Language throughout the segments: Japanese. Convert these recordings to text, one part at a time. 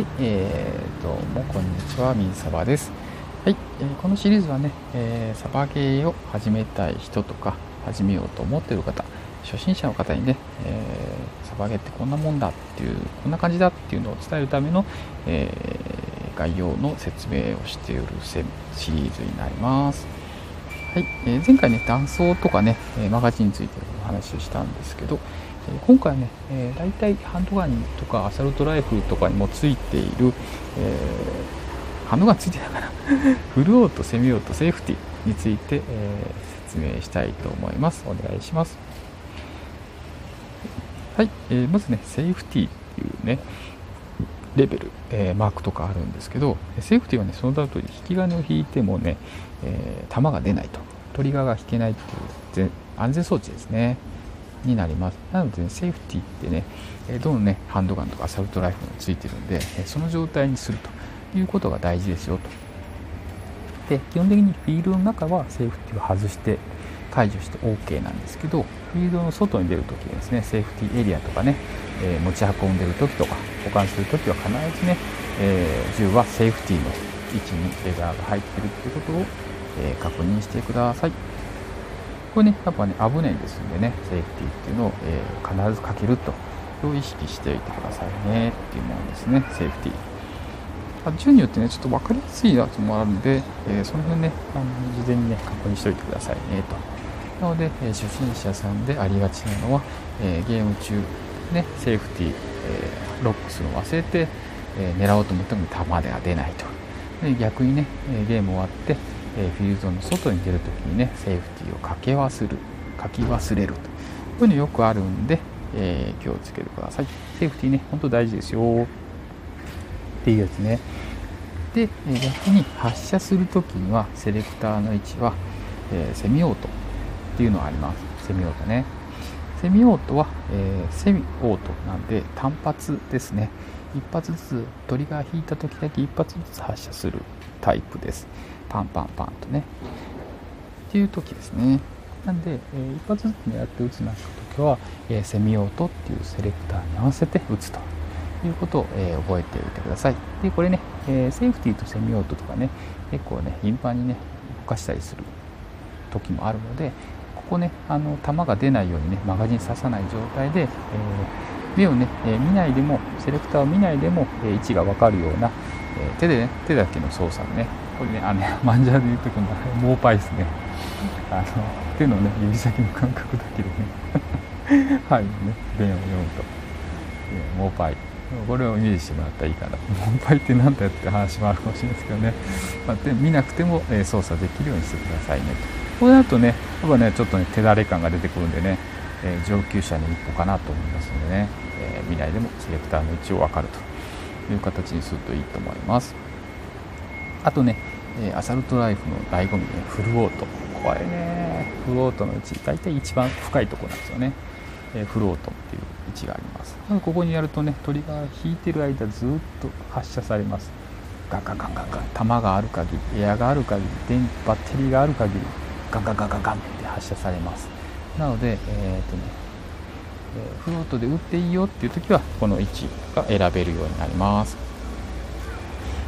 はい、えー、どうもこんにちは、みんさばです。はい、えー、このシリーズはね、えー、サバゲーを始めたい人とか、始めようと思っている方、初心者の方にね、えー、サバゲーってこんなもんだっていう、こんな感じだっていうのを伝えるための、えー、概要の説明をしているシリーズになります。はい、えー、前回ね、断層とかね、マガジンについてお話をしたんですけど、今回ね、えー、大体ハンドガンとかアサルトライフルとかにもついている、えー、ハンドガンついてたかな フルオート、セミオート、セーフティについて、えー、説明したいと思います。お願いします。はい、えー、まずね、セーフティっていうね、レベル、えー、マークとかあるんですけど、セーフティはね、その他と引き金を引いてもね、えー、弾が出ないと、トリガーが引けないっていう安全装置ですね。になりますなので、ね、セーフティーってねどのねハンドガンとかアサルトライフルもついてるんでその状態にするということが大事ですよとで基本的にフィールドの中はセーフティーを外して解除して OK なんですけどフィールドの外に出るときですねセーフティーエリアとかね、えー、持ち運んでるときとか保管するときは必ずね、えー、銃はセーフティーの位置にレザーが入ってるってことを、えー、確認してください。これね、やっぱね、危ないですんでね、セーフティーっていうのを、えー、必ずかけると、を意識しておいてくださいねっていうものですね、セーフティー。あ銃によってね、ちょっと分かりやすいやつもあるんで、えー、その辺ね、あの事前にね、確認しておいてくださいねと。なので、えー、初心者さんでありがちなのは、えー、ゲーム中、ね、セーフティー、えロックするのを忘れて、え狙おうと思っても弾では出ないと。で逆にね、えゲーム終わって、えフィールドの外に出るときにねセーフティーをかけ忘れる書き忘れると。こういうのよくあるんで、えー、気をつけてください。セーフティーね本当大事ですよ。っていうやつね。で逆に発射するときにはセレクターの位置は、えー、セミオートっていうのがあります。セミオートね。セミオートは、えー、セミオートなんで単発ですね。一発ずつトリガー引いた時だけ一発ずつ発射するタイプです。パンパンパンとね。っていう時ですね。なんで、えー、一発ずつ狙って撃つなんか時は、えー、セミオートっていうセレクターに合わせて撃つということを、えー、覚えておいてください。でこれね、えー、セーフティーとセミオートとかね結構ね頻繁にね動かしたりする時もあるのでここねあの弾が出ないようにねマガジン刺さない状態で、え目をね、え見ないでもセレクターを見ないでも、え位置が分かるような、え手でね手だけの操作でね。これねあの マンジャーで言うとこのモーパイですね。あの手のね指先の感覚だけでね。はい。ね弁を読むと、えモーパイ。これをイメージしてもらったらいいかな。モーパイって何だよって話もあるかもしれないですけどね、まあ、で見なくても、え操作できるようにしてくださいねと。これだとねやっぱねちょっとね手だれ感が出てくるんでね、え上級者の一歩かなと思いますのでね、え見ないでもセレクターの位置を分かるという形にするといいと思います。あとね、アサルトライフの醍醐味ね。フルオート。これね。フルオートのうち大体一番深いとこなんですよね、フルオートっていう位置があります。ここにやるとねトリガー引いてる間ずっと発射されます。ガンガンガンガンガン。弾がある限りエアがある限り電バッテリーがある限りガンガンガンガンガンって発射されます。なのでえっ、ー、とねフロートで打っていいよっていう時はこの位置が選べるようになります。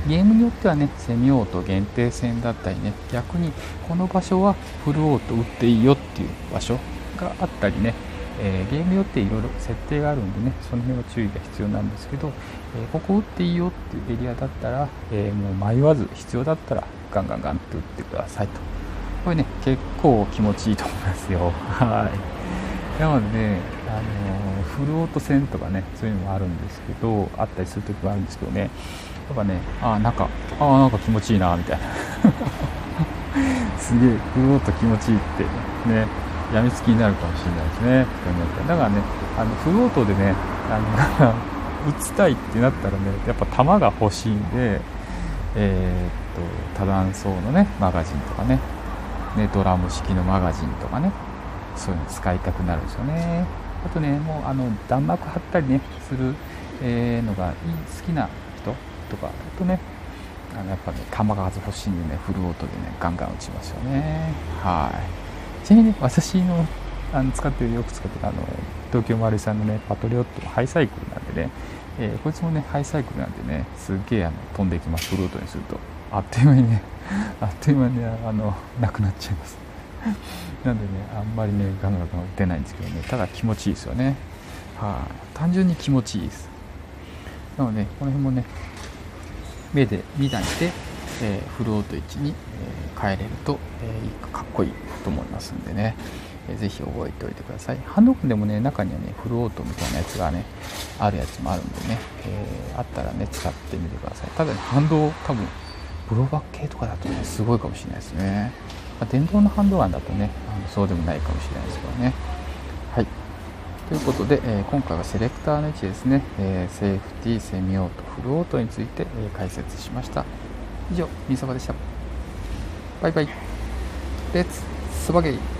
ゲームによってはねセミオート限定戦だったりね逆にこの場所はフルオート打っていいよっていう場所があったりね、えー、ゲームによっていろいろ設定があるんでねその辺は注意が必要なんですけど、えー、ここ打っていいよっていうエリアだったら、えー、もう迷わず必要だったらガンガンガンって打ってくださいと。これね結構気持ちいいと思いますよ。はい。なので、ね、あのフルオート戦とかねそういうのもあるんですけどあったりする時もあるんですけどね。とかねああなんかああなんか気持ちいいなみたいな。すげえうおっと気持ちいいってねやみつきになるかもしれないですね。だからねあのフルオートでねあの 打ちたいってなったらねやっぱ弾が欲しいんでえー、っと多弾層のねマガジンとかね。ねドラム式のマガジンとかね。そういうの使いたくなるんですよね。あとねもうあの弾幕貼ったりねする、えー、のが好きな人とかだとねあのやっぱね球が欲しいんでねフルオートでねガンガン打ちますよね。はい。ちなみにね私のあの使ってるよく使ってるあの東京マルさんのねパトリオットハイサイクルなんでねえー、こいつもねハイサイクルなんでねすっげえあの飛んでいきますフルオートにすると。あっという間にねあっという間にねあのなくなっちゃいます。なんでねあんまりねガンガンガン打てないんですけどね。ただ気持ちいいですよね。はい、単純に気持ちいいです。なのでこの辺もね目で見ないで、えー、フルオート位置に、えー、変えれると、えー、かっこいいと思いますんでね、えー、ぜひ覚えておいてください。ハンドガンでもね中にはねフルオートみたいなやつがねあるやつもあるんでね、えー、あったらね使ってみてください。ただね反動多分ブローバック系とかだとねすごいかもしれないですね、まあ、電動のハンドガンだとねあのそうでもないかもしれないですけどねはいということで、えー、今回はセレクターの位置ですね、えー、セーフティー、セミオート、フルオートについて、え、解説しました。以上、みそばでした。バイバイ。レッツ、スバゲイ。